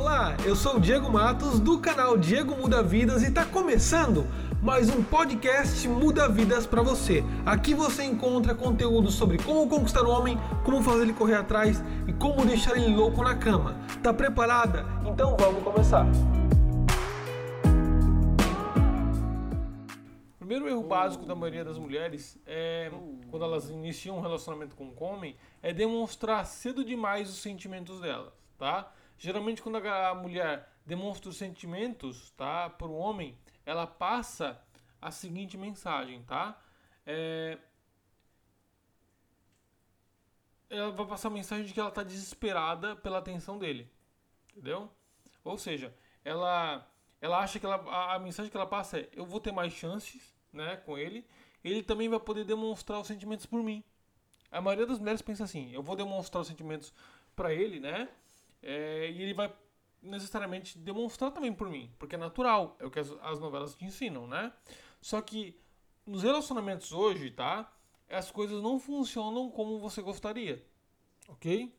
Olá, eu sou o Diego Matos do canal Diego Muda Vidas e está começando mais um podcast Muda Vidas para você. Aqui você encontra conteúdo sobre como conquistar o homem, como fazer ele correr atrás e como deixar ele louco na cama. Tá preparada? Então vamos começar. O primeiro erro básico da maioria das mulheres é quando elas iniciam um relacionamento com um homem é demonstrar cedo demais os sentimentos delas, tá? Geralmente quando a mulher demonstra os sentimentos, tá, para o homem, ela passa a seguinte mensagem, tá? É... Ela vai passar a mensagem de que ela está desesperada pela atenção dele, entendeu? Ou seja, ela ela acha que ela, a, a mensagem que ela passa é: eu vou ter mais chances, né, com ele. Ele também vai poder demonstrar os sentimentos por mim. A maioria das mulheres pensa assim: eu vou demonstrar os sentimentos para ele, né? É, e ele vai necessariamente demonstrar também por mim, porque é natural, é o que as, as novelas te ensinam, né? Só que nos relacionamentos hoje, tá? As coisas não funcionam como você gostaria, ok?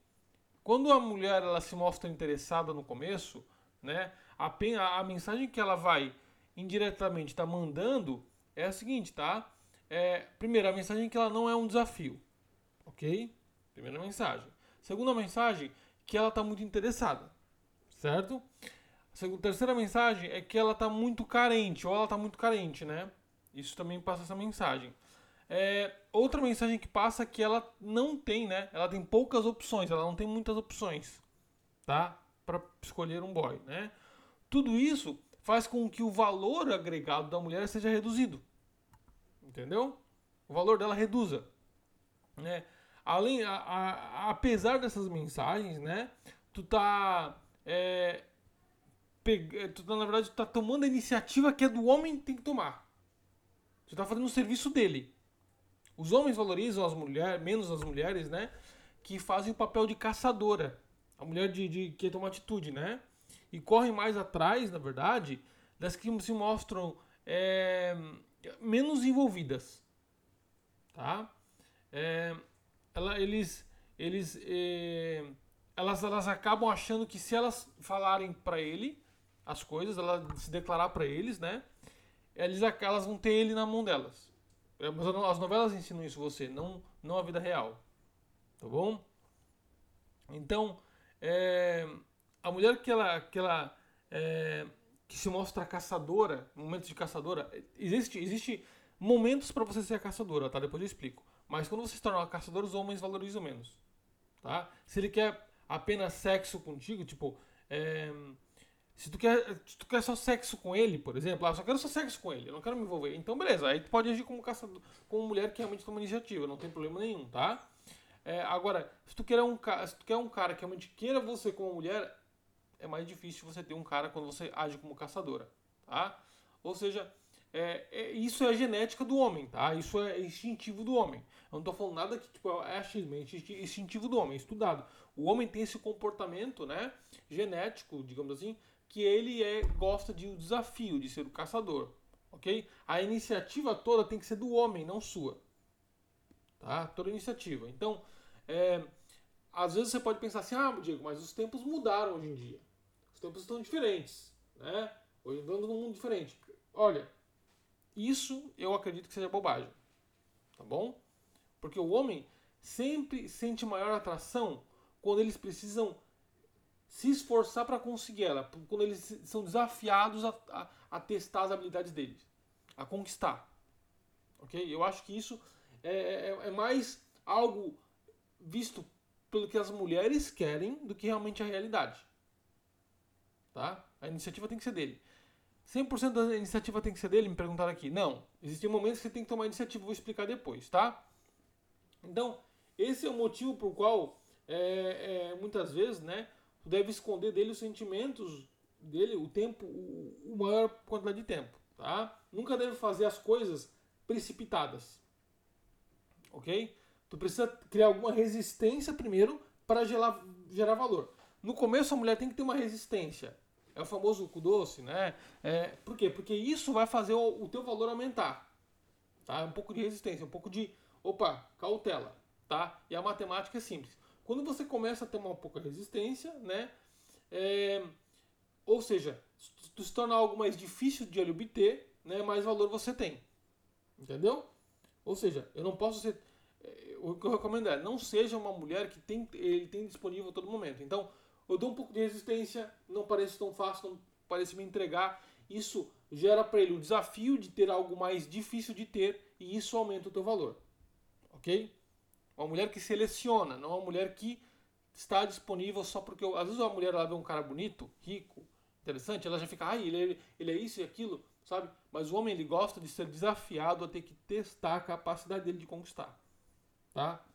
Quando a mulher ela se mostra interessada no começo, né? A, a, mensagem que ela vai indiretamente tá mandando é a seguinte, tá? É, primeiro, a mensagem é que ela não é um desafio, ok? Primeira mensagem. Segunda mensagem, que ela está muito interessada certo? A terceira mensagem é que ela está muito carente, ou ela está muito carente, né? Isso também passa essa mensagem. É, outra mensagem que passa é que ela não tem, né? Ela tem poucas opções, ela não tem muitas opções, tá? Para escolher um boy, né? Tudo isso faz com que o valor agregado da mulher seja reduzido, entendeu? O valor dela reduza, né? Além, a, a, apesar dessas mensagens, né? Tu tá é, pega, tu, na verdade, tu tá tomando a iniciativa que é do homem que tem que tomar. Tu tá fazendo o serviço dele. Os homens valorizam as mulheres, menos as mulheres, né? Que fazem o papel de caçadora. A mulher de, de que toma atitude, né? E correm mais atrás, na verdade, das que se mostram é, menos envolvidas. Tá? É, ela, eles eles é, elas, elas acabam achando que se elas falarem para ele as coisas, ela se declarar para eles, né? Eles, elas vão ter ele na mão delas. É, as novelas ensinam isso você, não, não a vida real. Tá bom? Então, é, a mulher que ela, que ela é, que se mostra caçadora, momentos de caçadora, existe, existe momentos para você ser a caçadora, tá? Depois eu explico. Mas quando você se torna uma caçadora, os homens valorizam menos, tá? Se ele quer apenas sexo contigo, tipo, é, se tu quer, se tu quer só sexo com ele, por exemplo, ah, só quero só sexo com ele, eu não quero me envolver. Então, beleza, aí tu pode agir como caçador, como mulher que realmente toma iniciativa, não tem problema nenhum, tá? É, agora, se tu, quer um, se tu quer um cara que realmente queira você como mulher, é mais difícil você ter um cara quando você age como caçadora, tá? Ou seja, é, é, isso é a genética do homem, tá? Isso é instintivo do homem. Eu não tô falando nada que tipo, é achismo, é instintivo do homem, é estudado. O homem tem esse comportamento, né, genético, digamos assim, que ele é gosta de um desafio, de ser o caçador, ok? A iniciativa toda tem que ser do homem, não sua, tá? Toda iniciativa. Então, é, às vezes você pode pensar assim, ah, Diego, mas os tempos mudaram hoje em dia. Os tempos estão diferentes, né? Hoje andando num mundo diferente. Olha, isso eu acredito que seja bobagem. Tá bom? Porque o homem sempre sente maior atração quando eles precisam se esforçar para conseguir ela, quando eles são desafiados a, a, a, testar as habilidades deles, a conquistar. Ok? Eu acho que isso é, é, é mais algo visto pelo que as mulheres querem do que realmente a realidade. Tá? A iniciativa tem que ser dele. 100% da iniciativa tem que ser dele? Me perguntaram aqui. Não. Existem momentos que você tem que tomar iniciativa, vou explicar depois, tá? Então, esse é o motivo por qual é, é, muitas vezes, né, tu deve esconder dele os sentimentos dele o tempo, o, o maior quantidade de tempo, tá? Nunca deve fazer as coisas precipitadas, ok? Tu precisa criar alguma resistência primeiro para gerar, gerar valor. No começo a mulher tem que ter uma resistência, é o famoso cu doce, né? É, por quê? Porque isso vai fazer o, o teu valor aumentar. Tá? Um pouco de resistência, um pouco de, opa, cautela, tá? E a matemática é simples. Quando você começa a ter uma pouca resistência, né? É, Ou seja, se torna algo mais difícil de obter, né, mais valor você tem. Entendeu? Ou seja, eu não posso ser. Eh, o que eu recomendo é não seja uma mulher que tem, ele tem disponível a todo momento. Então, eu dou um pouco de resistência, não parece tão fácil, não parece me entregar. Isso gera para ele o desafio de ter algo mais difícil de ter e isso aumenta o teu valor. Ok? Uma mulher que seleciona, não uma mulher que está disponível só porque. Às vezes uma mulher ela vê um cara bonito, rico, interessante, ela já fica, ai, ele, é, ele é isso e aquilo, sabe? Mas o homem ele gosta de ser desafiado a ter que testar a capacidade dele de conquistar. Tá?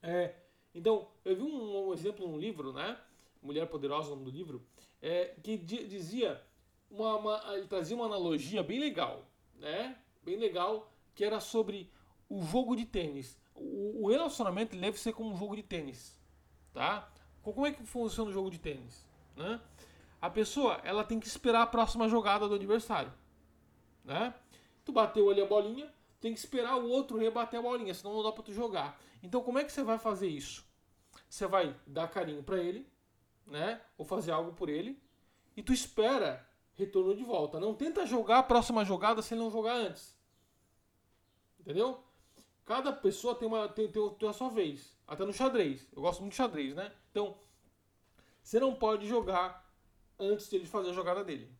É, então, eu vi um, um exemplo num livro, né? Mulher Poderosa, o nome do livro, é, que dizia, uma, uma, ele trazia uma analogia bem legal, né? Bem legal, que era sobre o jogo de tênis. O, relacionamento deve ser como um jogo de tênis, tá? Como é que funciona o jogo de tênis, né? A pessoa, ela tem que esperar a próxima jogada do adversário, né? Tu bateu ali a bolinha, tem que esperar o outro rebater a bolinha, senão não dá para tu jogar. Então, como é que você vai fazer isso? Você vai dar carinho para ele, né? Ou fazer algo por ele, e tu espera retorno de volta. Não tenta jogar a próxima jogada se ele não jogar antes. Entendeu? Cada pessoa tem, uma, tem, tem, tem a sua vez. Até no xadrez. Eu gosto muito de xadrez, né? Então, você não pode jogar antes de ele fazer a jogada dele.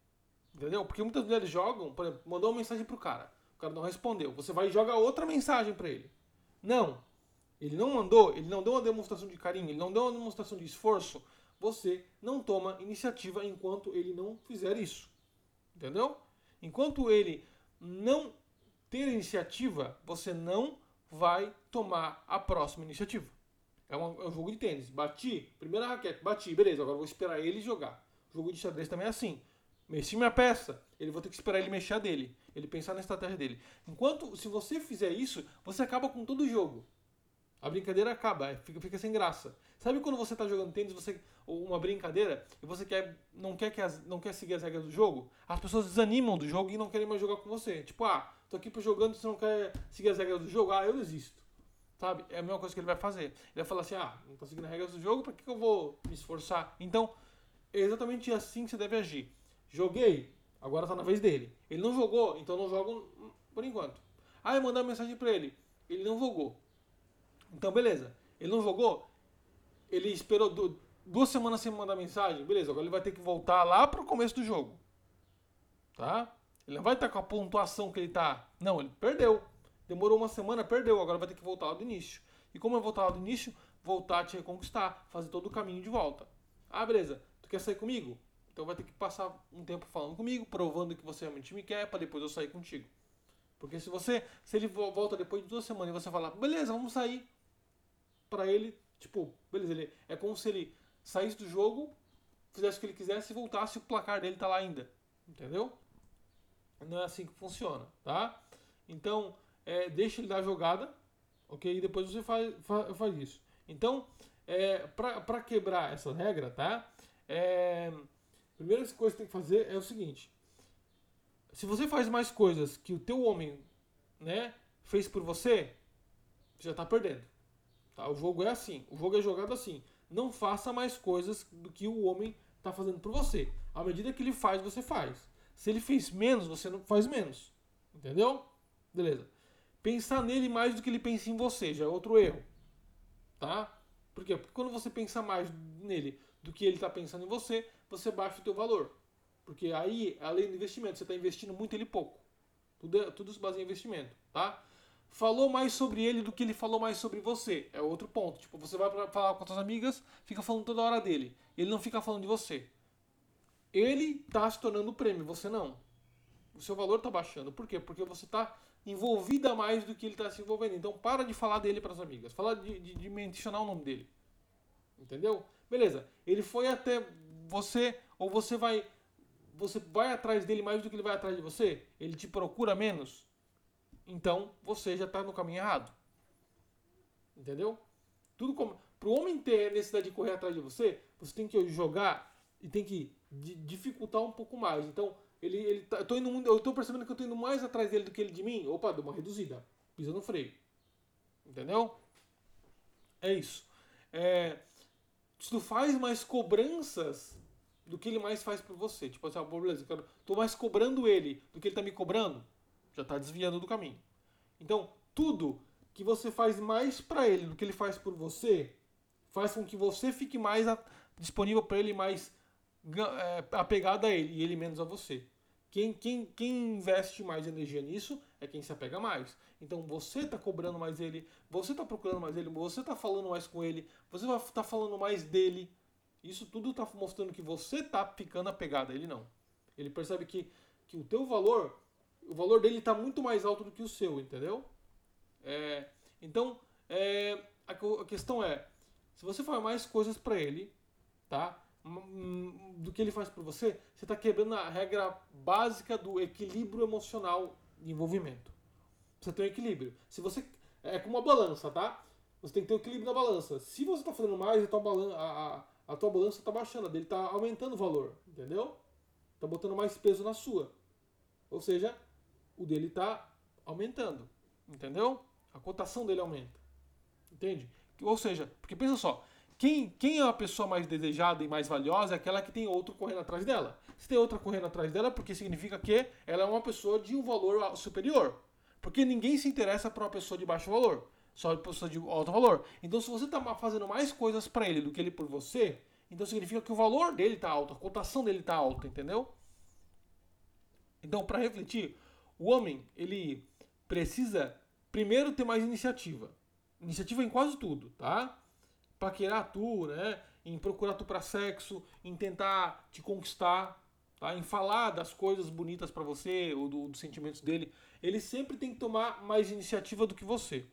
Entendeu? Porque muitas mulheres jogam, por exemplo, mandou uma mensagem pro cara. O cara não respondeu. Você vai e joga outra mensagem para ele. Não. Ele não mandou, ele não deu uma demonstração de carinho, ele não deu uma demonstração de esforço. Você não toma iniciativa enquanto ele não fizer isso. Entendeu? Enquanto ele não ter iniciativa, você não vai tomar a próxima iniciativa. É, uma, é um jogo de tênis. Bati, primeira raquete, bati, beleza, agora vou esperar ele jogar. Jogo de xadrez também é assim. Mexi minha peça, ele vou ter que esperar ele mexer a dele, ele pensar na estratégia dele. Enquanto, se você fizer isso, você acaba com todo o jogo. A brincadeira acaba, é, fica, fica sem graça. Sabe quando você está jogando tênis, você uma brincadeira e você quer não quer que as, não quer seguir as regras do jogo? As pessoas desanimam do jogo e não querem mais jogar com você. Tipo, ah, tô aqui jogando, você não quer seguir as regras do jogo? Ah, eu desisto. Sabe? É a mesma coisa que ele vai fazer. Ele vai falar assim: "Ah, não tô seguindo as regras do jogo, para que, que eu vou me esforçar?". Então, é exatamente assim que você deve agir. Joguei, agora tá na vez dele. Ele não jogou, então não jogo por enquanto. Ah, eu mandar uma mensagem para ele. Ele não jogou. Então, beleza. Ele não jogou, ele esperou duas semanas sem mandar mensagem, beleza, agora ele vai ter que voltar lá pro começo do jogo. Tá? Ele não vai estar com a pontuação que ele tá. Não, ele perdeu. Demorou uma semana, perdeu, agora vai ter que voltar lá do início. E como é voltar lá do início? Voltar a te reconquistar, fazer todo o caminho de volta. Ah, beleza, tu quer sair comigo? Então vai ter que passar um tempo falando comigo, provando que você realmente me quer, para depois eu sair contigo. Porque se você, se ele volta depois de duas semanas e você falar, beleza, vamos sair, para ele, tipo, beleza, ele, é como se ele saísse do jogo, fizesse o que ele quisesse e voltasse, o placar dele tá lá ainda. Entendeu? Não é assim que funciona, tá? Então, é, deixa ele dar a jogada, ok? E depois você faz, faz, faz isso. Então, é, para quebrar essa regra, tá? É, a primeira coisa que tem que fazer é o seguinte: se você faz mais coisas que o teu homem, né, fez por você, você já está perdendo. Tá? O jogo é assim, o jogo é jogado assim. Não faça mais coisas do que o homem está fazendo por você. À medida que ele faz, você faz. Se ele fez menos, você não faz menos. Entendeu? Beleza. Pensar nele mais do que ele pensa em você já é outro erro. Tá? Por quê? Porque quando você pensa mais nele do que ele está pensando em você, você baixa o teu valor. Porque aí, além do investimento, você está investindo muito ele pouco. Tudo, é, tudo se baseia em investimento, tá? falou mais sobre ele do que ele falou mais sobre você. É outro ponto. Tipo, você vai pra falar com as suas amigas, fica falando toda hora dele. Ele não fica falando de você. Ele tá se tornando prêmio, você não. O seu valor tá baixando. Por quê? Porque você tá envolvida mais do que ele tá se envolvendo. Então para de falar dele para as amigas. Fala de, de, de mencionar o nome dele. Entendeu? Beleza. Ele foi até você, ou você vai. Você vai atrás dele mais do que ele vai atrás de você? Ele te procura menos? então você já está no caminho errado. Entendeu? Tudo como para o homem ter necessidade de correr atrás de você, você tem que jogar e tem que dificultar um pouco mais. Então, ele, ele tá, eu, tô indo, eu tô percebendo que eu estou indo mais atrás dele do que ele de mim. Opa, deu uma reduzida. Pisa no freio. Entendeu? É isso. É, se tu faz mais cobranças do que ele mais faz por você. Tipo assim, ah, beleza, eu tô mais cobrando ele do que ele tá me cobrando, já tá desviando do caminho. Então, tudo que você faz mais para ele do que ele faz por você, faz com que você fique mais a, disponível para ele, mais apegado a ele e ele menos a você. Quem, quem, quem investe mais energia nisso é quem se apega mais. Então você está cobrando mais ele, você está procurando mais ele, você está falando mais com ele, você vai estar tá falando mais dele. Isso tudo está mostrando que você está ficando apegado a ele não. Ele percebe que, que o teu valor, o valor dele está muito mais alto do que o seu, entendeu? É, então, é, a, a questão é, se você faz mais coisas para ele, tá? Do que ele faz por você, você está quebrando a regra básica do equilíbrio emocional de envolvimento. Você tem um equilíbrio. Se você é como uma balança, tá? Você tem que ter um equilíbrio na balança. Se você está fazendo mais, a tua balança, a, a tua balança está baixando, a dele está aumentando o valor, entendeu? Está botando mais peso na sua. Ou seja, o dele está aumentando, entendeu? A cotação dele aumenta. Entende? Ou seja, porque pensa só, quem, quem é a pessoa mais desejada e mais valiosa é aquela que tem outro correndo atrás dela. Se tem outra correndo atrás dela, porque significa que ela é uma pessoa de um valor superior. Porque ninguém se interessa por uma pessoa de baixo valor, só uma pessoa de alto valor. Então, se você está fazendo mais coisas para ele do que ele por você, então significa que o valor dele está alto, a cotação dele está alta, entendeu? Então, para refletir, o homem ele precisa primeiro ter mais iniciativa. Iniciativa em quase tudo, tá? Paquerar tu, né? Em procurar tu para sexo, em tentar te conquistar, tá? Em falar das coisas bonitas para você ou do, dos sentimentos dele. Ele sempre tem que tomar mais iniciativa do que você.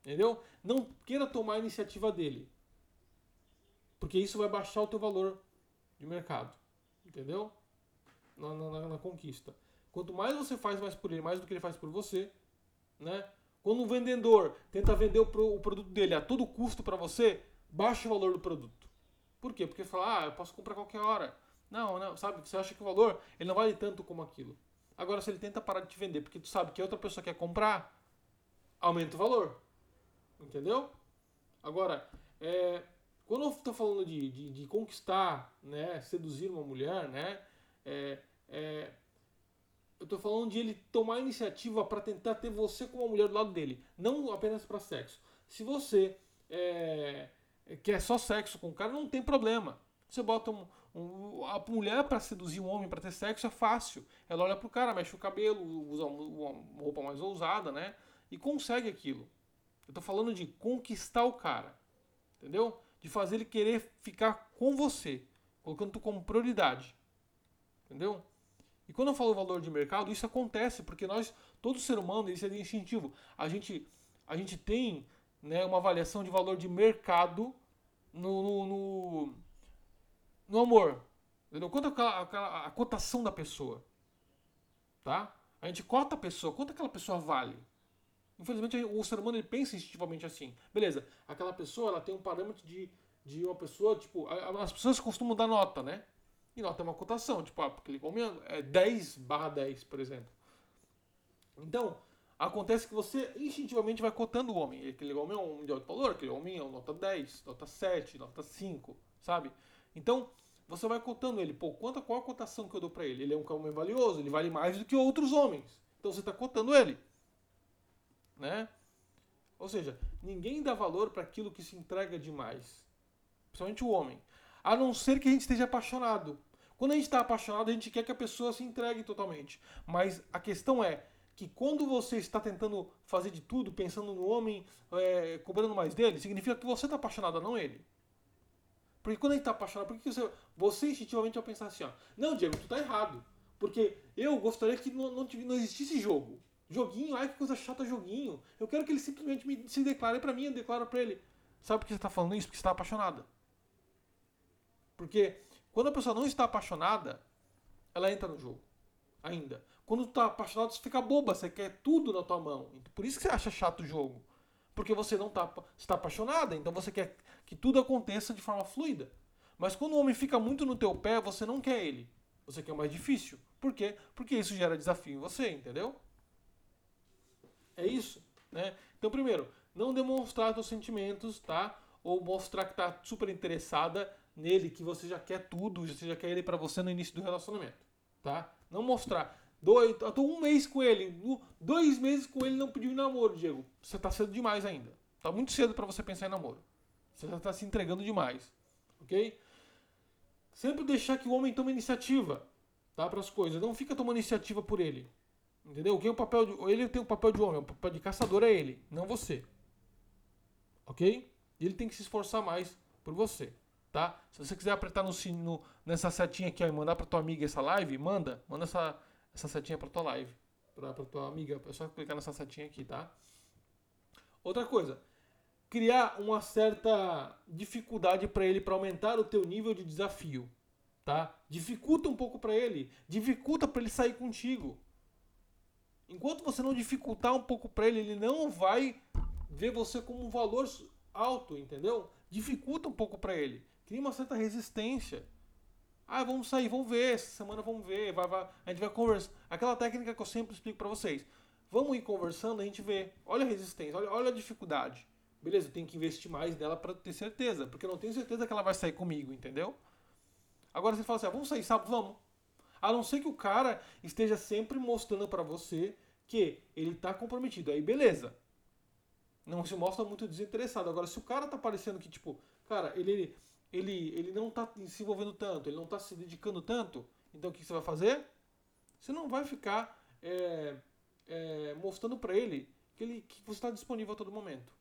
Entendeu? Não queira tomar a iniciativa dele. Porque isso vai baixar o teu valor de mercado. Entendeu? Na, na, na conquista. Quanto mais você faz mais por ele, mais do que ele faz por você, né? Quando um vendedor tenta vender o, produto dele a todo custo para você, baixa o valor do produto. Por quê? Porque fala, ah, eu posso comprar qualquer hora. Não, não, sabe? Você acha que o valor ele não vale tanto como aquilo. Agora, se ele tenta parar de te vender porque tu sabe que outra pessoa quer comprar, aumenta o valor. Entendeu? Agora, é, quando eu estou falando de, de, de, conquistar, né, seduzir uma mulher, né, é, é, eu tô falando de ele tomar iniciativa para tentar ter você como uma mulher do lado dele, não apenas para sexo. Se você é, quer só sexo com o cara, não tem problema. Você bota um, um, a mulher para seduzir um homem para ter sexo é fácil. Ela olha pro cara, mexe o cabelo, usa uma roupa mais ousada, né? E consegue aquilo. Eu tô falando de conquistar o cara, entendeu? De fazer ele querer ficar com você, colocando tu como prioridade, entendeu? E quando eu falo valor de mercado, isso acontece porque nós, todo ser humano, isso é instintivo. A gente, a gente tem né, uma avaliação de valor de mercado no, no, no, no amor. Entendeu? Quanto aquela, aquela, a cotação da pessoa. Tá? A gente cota a pessoa, quanto aquela pessoa vale. Infelizmente, o ser humano ele pensa instintivamente assim. Beleza, aquela pessoa ela tem um parâmetro de, de uma pessoa, tipo, as pessoas costumam dar nota, né? E nós temos uma cotação, tipo, ah, ele comendo é 10 barra 10, por exemplo. Então, acontece que você instintivamente vai cotando o homem. Aquele homem é um de alto valor, aquele homem é um nota 10, nota 7, nota 5, sabe? Então, você vai cotando ele. Pô, quanto, qual a cotação que eu dou para ele? Ele é um homem valioso, ele vale mais do que outros homens. Então você está cotando ele. Né? Ou seja, ninguém dá valor para aquilo que se entrega demais. Principalmente o homem. A não ser que a gente esteja apaixonado. Quando a gente está apaixonado, a gente quer que a pessoa se entregue totalmente. Mas a questão é que quando você está tentando fazer de tudo, pensando no homem, é, cobrando mais dele, significa que você está apaixonado, não ele. Porque quando a gente está apaixonado, por que você, você instintivamente vai pensar assim, ó, não, Diego, tu tá errado. Porque eu gostaria que não, não, não existisse jogo. Joguinho, ai que coisa chata joguinho. Eu quero que ele simplesmente me, se declare para mim, eu declaro para ele. Sabe por que você está falando isso? Porque você está apaixonada. Porque quando a pessoa não está apaixonada, ela entra no jogo. Ainda. Quando tu está apaixonado, você fica boba, você quer tudo na tua mão. Por isso que você acha chato o jogo. Porque você não está, está apaixonada, então você quer que tudo aconteça de forma fluida. Mas quando o homem fica muito no teu pé, você não quer ele. Você quer o mais difícil. Por quê? Porque isso gera desafio em você, entendeu? É isso, né? Então, primeiro, não demonstrar seus sentimentos, tá? ou mostrar que está super interessada nele que você já quer tudo, você já quer ele para você no início do relacionamento, tá? Não mostrar. Dois, eu tô um mês com ele, dois meses com ele não pediu namoro, Diego. Você tá cedo demais ainda. Tá muito cedo para você pensar em namoro. Você já tá se entregando demais, ok? Sempre deixar que o homem tome iniciativa, tá? Para as coisas. Não fica tomando iniciativa por ele. Entendeu? Quem é o papel de, ele tem o papel de homem, o papel de caçador é ele, não você. Ok? Ele tem que se esforçar mais por você, tá? Se você quiser apertar no, no nessa setinha aqui ó, e mandar para tua amiga essa live, manda, manda essa, essa setinha para tua live, para tua amiga, é só clicar nessa setinha aqui, tá? Outra coisa, criar uma certa dificuldade para ele para aumentar o teu nível de desafio, tá? Dificulta um pouco para ele, dificulta para ele sair contigo. Enquanto você não dificultar um pouco para ele, ele não vai ver você como um valor alto, entendeu? Dificulta um pouco para ele. Cria uma certa resistência. Ah, vamos sair, vamos ver, essa semana vamos ver, vai, vai, a gente vai conversar. Aquela técnica que eu sempre explico para vocês. Vamos ir conversando, a gente vê. Olha a resistência, olha, olha a dificuldade. Beleza, eu tenho que investir mais nela para ter certeza, porque eu não tenho certeza que ela vai sair comigo, entendeu? Agora você fala assim, ah, vamos sair sábado, vamos. A não ser que o cara esteja sempre mostrando para você que ele tá comprometido. Aí beleza não se mostra muito desinteressado. Agora, se o cara tá parecendo que, tipo, cara, ele, ele, ele não tá se envolvendo tanto, ele não tá se dedicando tanto, então o que você vai fazer? Você não vai ficar é, é, mostrando para ele que, ele que você está disponível a todo momento.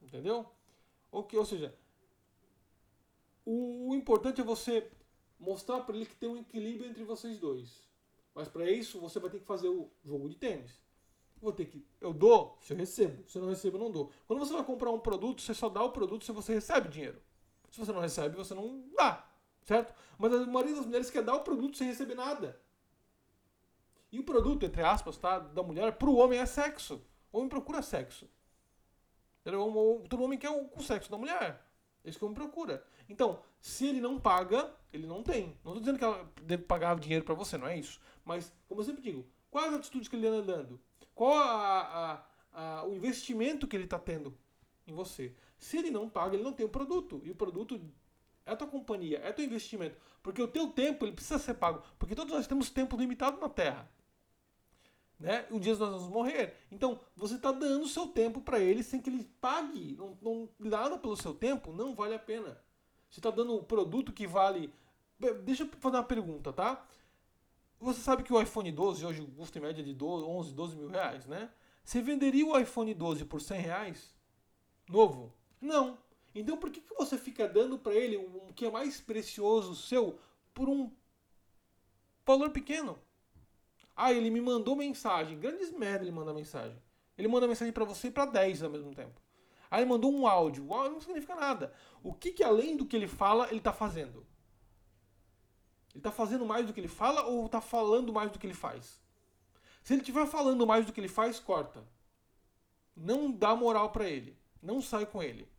Entendeu? Ou, que, ou seja, o, o importante é você mostrar para ele que tem um equilíbrio entre vocês dois. Mas para isso você vai ter que fazer o jogo de tênis vou ter que. Eu dou se eu recebo. Se eu não recebo, eu não dou. Quando você vai comprar um produto, você só dá o produto se você recebe dinheiro. Se você não recebe, você não dá. Certo? Mas a maioria das mulheres quer dar o produto sem receber nada. E o produto, entre aspas, tá, da mulher, para o homem é sexo. O homem procura sexo. Todo homem quer o, sexo da mulher. É isso que o homem procura. Então, se ele não paga, ele não tem. Não estou dizendo que ela deve pagar dinheiro para você, não é isso. Mas, como eu sempre digo, quais as atitudes que ele anda dando? Qual a, a, a, o investimento que ele está tendo em você? Se ele não paga, ele não tem o produto. E o produto é a tua companhia, é teu investimento. Porque o teu tempo ele precisa ser pago. Porque todos nós temos tempo limitado na Terra. Né? Um dia nós vamos morrer. Então, você está dando o seu tempo para ele sem que ele pague. Não, não, nada pelo seu tempo não vale a pena. Você está dando um produto que vale. Deixa eu fazer uma pergunta, tá? Você sabe que o iPhone 12 hoje custa em média de 12, 11, 12 mil reais, né? Você venderia o iPhone 12 por 100 reais? Novo? Não. Então por que, que você fica dando para ele o que é mais precioso seu por um valor pequeno? Ah, ele me mandou mensagem. Grandes merda ele manda mensagem. Ele manda mensagem para você e para 10 ao mesmo tempo. Aí ele mandou um áudio. O áudio não significa nada. O que, que além do que ele fala, ele está fazendo? Ele está fazendo mais do que ele fala ou está falando mais do que ele faz? Se ele estiver falando mais do que ele faz, corta. Não dá moral para ele. Não sai com ele.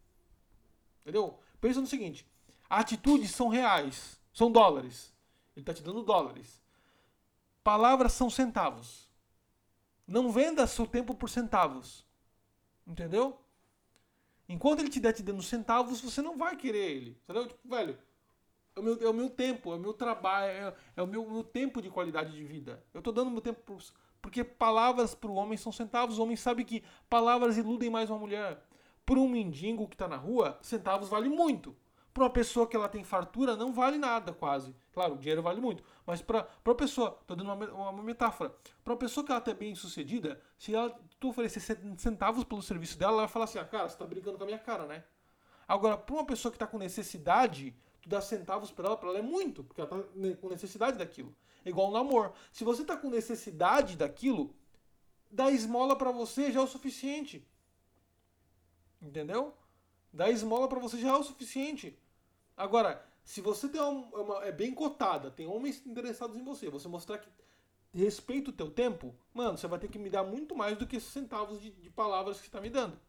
Entendeu? Pensa no seguinte: atitudes são reais, são dólares. Ele está te dando dólares. Palavras são centavos. Não venda seu tempo por centavos. Entendeu? Enquanto ele te der te dando centavos, você não vai querer ele. Entendeu? Tipo, velho, é o meu, é o meu tempo, é o meu trabalho, é, é o meu, meu, tempo de qualidade de vida. Eu estou dando meu tempo pro, porque palavras para o homem são centavos. O homem sabe que palavras iludem mais uma mulher. Para um mendigo que está na rua, centavos vale muito. Para uma pessoa que ela tem fartura, não vale nada quase. Claro, o dinheiro vale muito. Mas para uma pessoa, estou dando uma, uma metáfora, para uma pessoa que ela está bem sucedida, se ela, tu oferecer centavos pelo serviço dela, ela vai falar assim: ah, cara, você está brincando com a minha cara, né? Agora, para uma pessoa que está com necessidade, tu dá centavos para ela, para ela é muito, porque ela tá com necessidade daquilo. É igual no amor. Se você tá com necessidade daquilo, dar esmola para você já é o suficiente. Entendeu? Dar esmola para você já é o suficiente. Agora, se você tem uma, uma, é bem cotada, tem homens interessados em você, você mostrar que respeita o teu tempo, mano, você vai ter que me dar muito mais do que esses centavos de, de palavras que está me dando.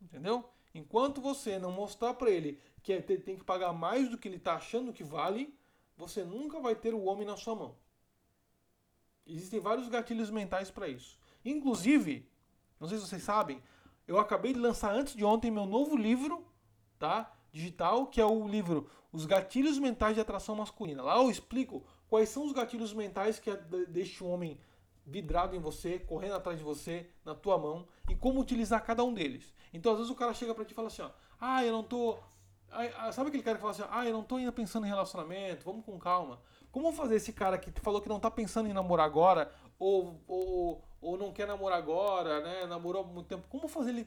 Entendeu? Enquanto você não mostrar para ele que ele tem que pagar mais do que ele está achando que vale, você nunca vai ter o homem na sua mão. Existem vários gatilhos mentais para isso. Inclusive, não sei se vocês sabem, eu acabei de lançar antes de ontem meu novo livro, tá? digital, que é o livro Os Gatilhos Mentais de Atração Masculina. Lá eu explico quais são os gatilhos mentais que deixam o homem vidrado em você, correndo atrás de você, na tua mão, e como utilizar cada um deles. Então, às vezes o cara chega pra ti e fala assim, ó, ah, eu não tô... Ah, sabe aquele cara que fala assim, ah, eu não tô ainda pensando em relacionamento, vamos com calma. Como fazer esse cara que falou que não tá pensando em namorar agora, ou, ou, ou não quer namorar agora, né, namorou há muito tempo, como fazer ele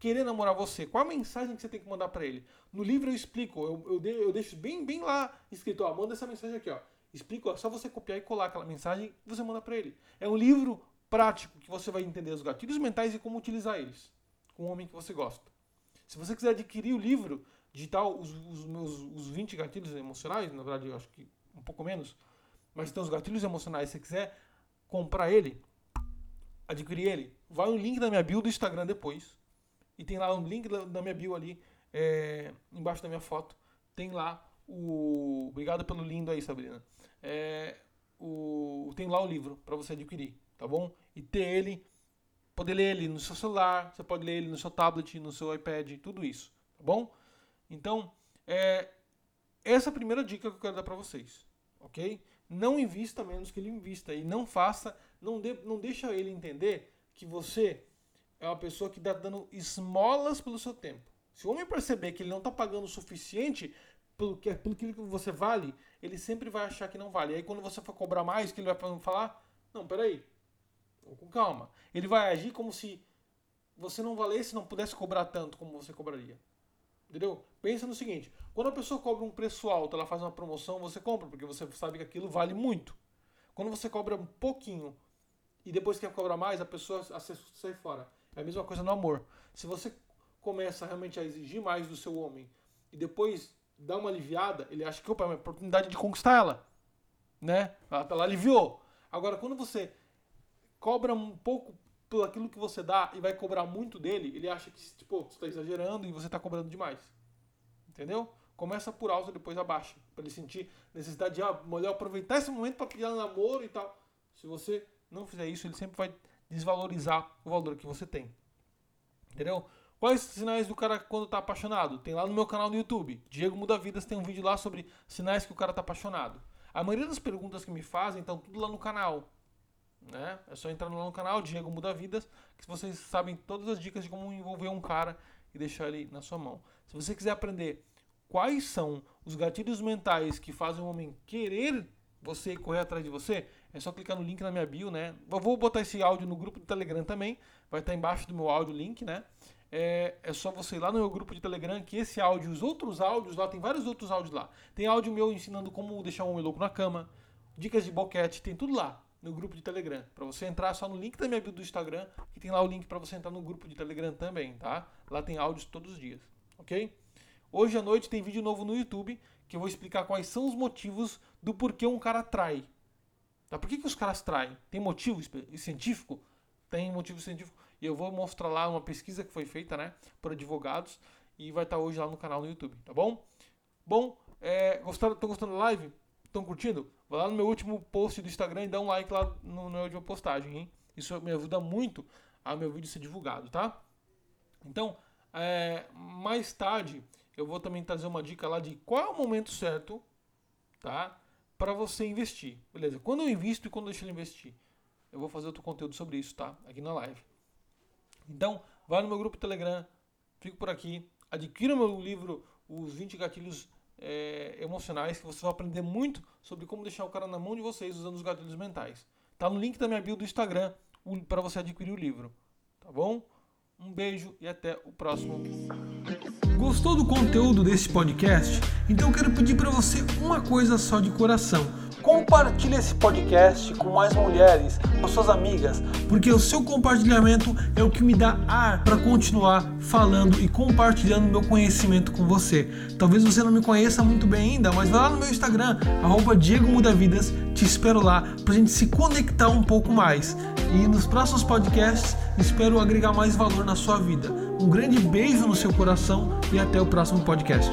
querer namorar você? Qual a mensagem que você tem que mandar para ele? No livro eu explico, eu, eu, eu deixo bem, bem lá escrito, ó, manda essa mensagem aqui, ó. Explico, ó, só você copiar e colar aquela mensagem e você manda para ele. É um livro prático que você vai entender os gatilhos mentais e como utilizar eles com o homem que você gosta. Se você quiser adquirir o livro digital, os, os meus os 20 gatilhos emocionais, na verdade eu acho que um pouco menos, mas tem os gatilhos emocionais, se você quiser comprar ele, adquirir ele, vai no link da minha bio do Instagram depois e tem lá um link da minha bio ali, é, embaixo da minha foto. Tem lá o. Obrigado pelo lindo aí, Sabrina. É, o, tem lá o livro para você adquirir, tá bom? E ter ele, poder ler ele no seu celular, você pode ler ele no seu tablet, no seu iPad, tudo isso, tá bom? Então, é, essa é a primeira dica que eu quero dar para vocês, ok? Não invista menos que ele invista e não faça, não, de, não deixa ele entender que você é uma pessoa que está dando esmolas pelo seu tempo. Se o homem perceber que ele não está pagando o suficiente pelo que, pelo que você vale, ele sempre vai achar que não vale. Aí quando você for cobrar mais, que ele vai falar, não, peraí, com calma. Ele vai agir como se você não valesse, não pudesse cobrar tanto como você cobraria. Entendeu? Pensa no seguinte, quando a pessoa cobra um preço alto, ela faz uma promoção, você compra, porque você sabe que aquilo vale muito. Quando você cobra um pouquinho e depois quer cobrar mais, a pessoa sai fora. É a mesma coisa no amor. Se você começa realmente a exigir mais do seu homem e depois dá uma aliviada, ele acha que opa, é uma oportunidade de conquistar ela. Né? Ela, ela aliviou. Agora, quando você cobra um pouco por aquilo que você dá e vai cobrar muito dele, ele acha que tipo, você está exagerando e você está cobrando demais. Entendeu? Começa por alto e depois abaixa. Para ele sentir necessidade de ah, melhor aproveitar esse momento para pedir namoro e tal. Se você não fizer isso, ele sempre vai desvalorizar o valor que você tem. Entendeu? Quais sinais do cara quando tá apaixonado? Tem lá no meu canal no YouTube. Diego Muda Vidas tem um vídeo lá sobre sinais que o cara tá apaixonado. A maioria das perguntas que me fazem estão tudo lá no canal. Né? É só entrar lá no canal, Diego Muda Vidas, que vocês sabem todas as dicas de como envolver um cara e deixar ele na sua mão. Se você quiser aprender quais são os gatilhos mentais que fazem o homem querer você correr atrás de você, é só clicar no link na minha bio, né? Eu vou botar esse áudio no grupo do Telegram também. Vai estar embaixo do meu áudio o link, né? É, é só você ir lá no meu grupo de Telegram, que esse áudio, os outros áudios lá, tem vários outros áudios lá. Tem áudio meu ensinando como deixar um homem louco na cama, dicas de boquete, tem tudo lá no grupo de Telegram. Para você entrar só no link da minha bio do Instagram, que tem lá o link para você entrar no grupo de Telegram também, tá? Lá tem áudios todos os dias, ok? Hoje à noite tem vídeo novo no YouTube que eu vou explicar quais são os motivos do porquê um cara trai. Tá? Por que, que os caras traem? Tem motivo científico? Tem motivo científico. E eu vou mostrar lá uma pesquisa que foi feita né, por advogados e vai estar hoje lá no canal no YouTube, tá bom? Bom, é, gostaram, estão gostando da live? Estão curtindo? Vai lá no meu último post do Instagram e dá um like lá no, na última postagem, hein? Isso me ajuda muito a meu vídeo ser divulgado, tá? Então, é, mais tarde eu vou também trazer uma dica lá de qual é o momento certo, tá? para você investir. Beleza? Quando eu invisto e quando eu deixo ele investir? Eu vou fazer outro conteúdo sobre isso, tá? Aqui na live. Então, vai no meu grupo Telegram, fico por aqui, adquira meu livro, Os 20 Gatilhos é, Emocionais, que você vai aprender muito sobre como deixar o cara na mão de vocês usando os gatilhos mentais. Tá no link da minha bio do Instagram para você adquirir o livro. Tá bom? Um beijo e até o próximo. Gostou do conteúdo desse podcast? Então eu quero pedir para você uma coisa só de coração. Compartilhe esse podcast com mais mulheres, com suas amigas, porque o seu compartilhamento é o que me dá ar para continuar falando e compartilhando meu conhecimento com você. Talvez você não me conheça muito bem ainda, mas vai lá no meu Instagram, arroba Diego Mudavidas, te espero lá para a gente se conectar um pouco mais. E nos próximos podcasts espero agregar mais valor na sua vida. Um grande beijo no seu coração e até o próximo podcast.